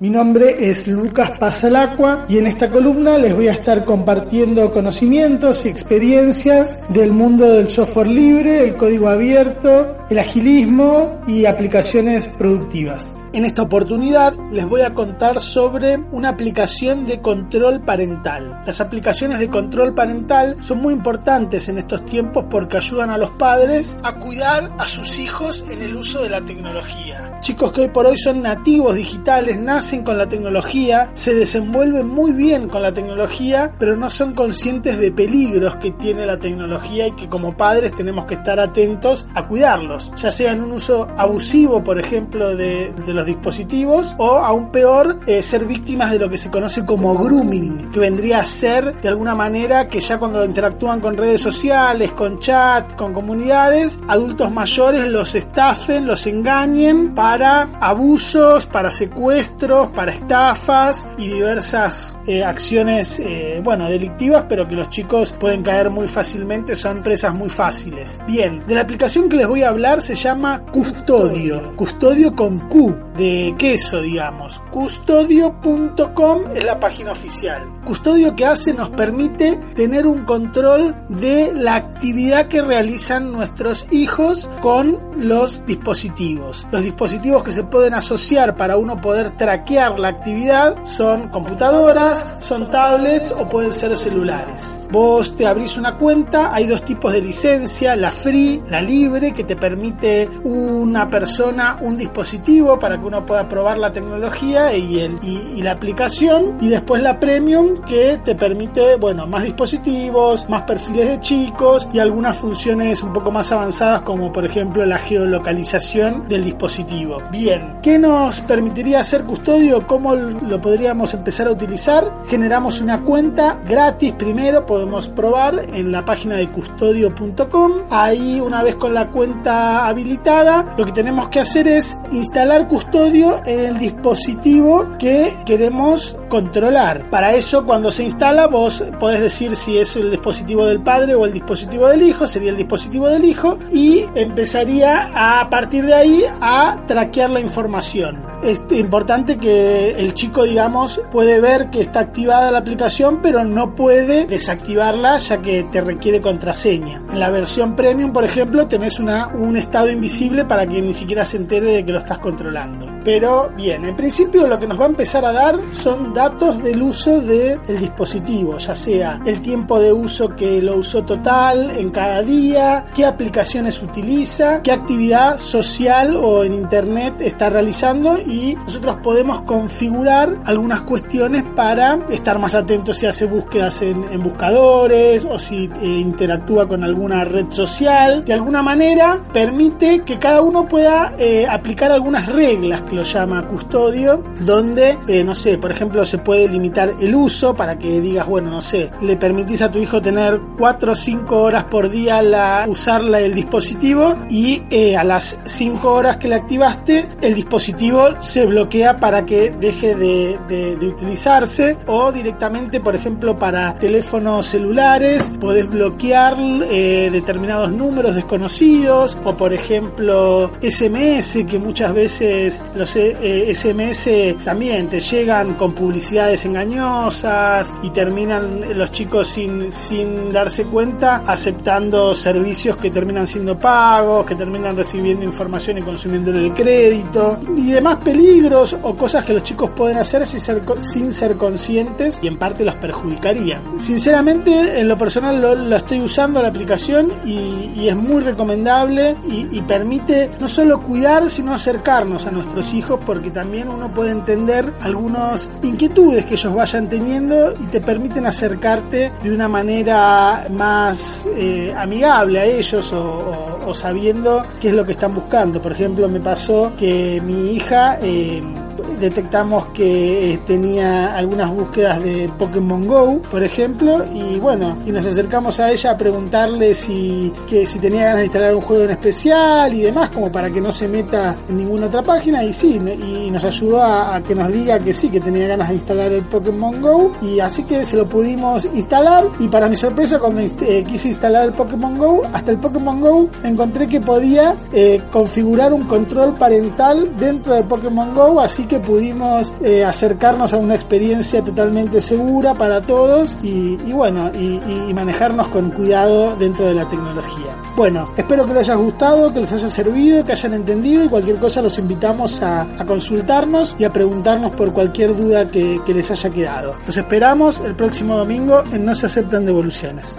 Mi nombre es Lucas Pasalacqua y en esta columna les voy a estar compartiendo conocimientos y experiencias del mundo del software libre, el código abierto, el agilismo y aplicaciones productivas. En esta oportunidad les voy a contar sobre una aplicación de control parental. Las aplicaciones de control parental son muy importantes en estos tiempos porque ayudan a los padres a cuidar a sus hijos en el uso de la tecnología. Chicos que hoy por hoy son nativos digitales, nacen con la tecnología, se desenvuelven muy bien con la tecnología, pero no son conscientes de peligros que tiene la tecnología y que como padres tenemos que estar atentos a cuidarlos, ya sea en un uso abusivo, por ejemplo, de, de los dispositivos o aún peor eh, ser víctimas de lo que se conoce como grooming, que vendría a ser de alguna manera que ya cuando interactúan con redes sociales, con chat, con comunidades, adultos mayores los estafen, los engañen para abusos, para secuestros, para estafas y diversas eh, acciones, eh, bueno, delictivas, pero que los chicos pueden caer muy fácilmente, son presas muy fáciles. Bien, de la aplicación que les voy a hablar se llama Custodio, Custodio con Q, de queso, digamos. Custodio.com es la página oficial. Custodio que hace nos permite tener un control de la actividad que realizan nuestros hijos con los dispositivos. Los dispositivos que se pueden asociar para uno poder traquear la actividad son computadoras, son tablets o pueden ser celulares. Vos te abrís una cuenta, hay dos tipos de licencia, la free, la libre, que te permite una persona un dispositivo para que uno pueda probar la tecnología y, el, y, la aplicación, y después la premium que te permite, bueno, más dispositivos, más perfiles de chicos y algunas funciones un poco más avanzadas como por ejemplo la geolocalización del dispositivo. Bien, ¿qué nos permitiría hacer custodio? ¿Cómo lo podríamos empezar a utilizar? Generamos una cuenta gratis primero, podemos probar en la página de custodio.com. Ahí una vez con la cuenta habilitada, lo que tenemos que hacer es instalar custodio en el dispositivo que queremos controlar. Para eso cuando se instala vos podés decir si es el dispositivo del padre o el dispositivo del hijo, sería el dispositivo del hijo y empezaría a, partir de ahí a traquear la información. Es importante que el chico, digamos, puede ver que está activada la aplicación, pero no puede desactivarla ya que te requiere contraseña. En la versión premium, por ejemplo, tenés una, un estado invisible para que ni siquiera se entere de que lo estás controlando. Pero bien, en principio lo que nos va a empezar a dar son datos del uso del dispositivo, ya sea el tiempo de uso que lo usó total en cada día, qué aplicaciones utiliza, qué actividad social o en internet está realizando y nosotros podemos configurar algunas cuestiones para estar más atentos si hace búsquedas en, buscadores o si eh, interactúa con alguna red social. De alguna manera permite que cada uno pueda eh, aplicar algunas reglas que lo llama custodio, donde, eh, no sé, por ejemplo, se puede limitar el uso para que digas, bueno, no sé, le permitís a tu hijo tener 4 o 5 horas por día la, usar el dispositivo y a las 5 horas que le activaste, el dispositivo se bloquea para que deje de, utilizarse o directamente, por ejemplo, para teléfonos celulares, podés bloquear eh, determinados números desconocidos o, por ejemplo, SMS, que muchas veces los SMS eh, también te llegan con publicidades engañosas y terminan los chicos sin, sin darse cuenta aceptando servicios que terminan siendo pagos, que terminan recibiendo información y consumiendo el crédito y demás peligros o cosas que los chicos pueden hacer sin ser, sin ser conscientes y en parte los perjudicaría. Sinceramente, en lo personal lo, estoy usando la aplicación y, es muy recomendable y, permite no solo cuidar, sino acercarnos a nuestros hijos porque también uno puede entender algunas inquietudes que ellos vayan teniendo y te permiten acercarte de una manera más eh, amigable a ellos o sabiendo qué es lo que están buscando. Por ejemplo, me pasó que mi hija eh, detectamos que eh, tenía algunas búsquedas de Pokémon Go, por ejemplo, y bueno, y nos acercamos a ella a preguntarle si, que, si tenía ganas de instalar un juego en especial y demás, como para que no se meta en ninguna otra página, y sí, y nos ayudó a, que nos diga que sí, que tenía ganas de instalar el Pokémon Go, y así que se lo pudimos instalar, y para mi sorpresa, cuando eh, quise instalar el Pokémon Go, hasta el Pokémon Go encontré que podía configurar un control parental dentro de Pokémon Go, así que pudimos eh, acercarnos a una experiencia totalmente segura para todos y, bueno, y, manejarnos con cuidado dentro de la tecnología. Bueno, espero que les haya gustado, que les haya servido, que hayan entendido y cualquier cosa los invitamos a, consultarnos y a preguntarnos por cualquier duda que, que les haya quedado. Los esperamos el próximo domingo en No se aceptan devoluciones.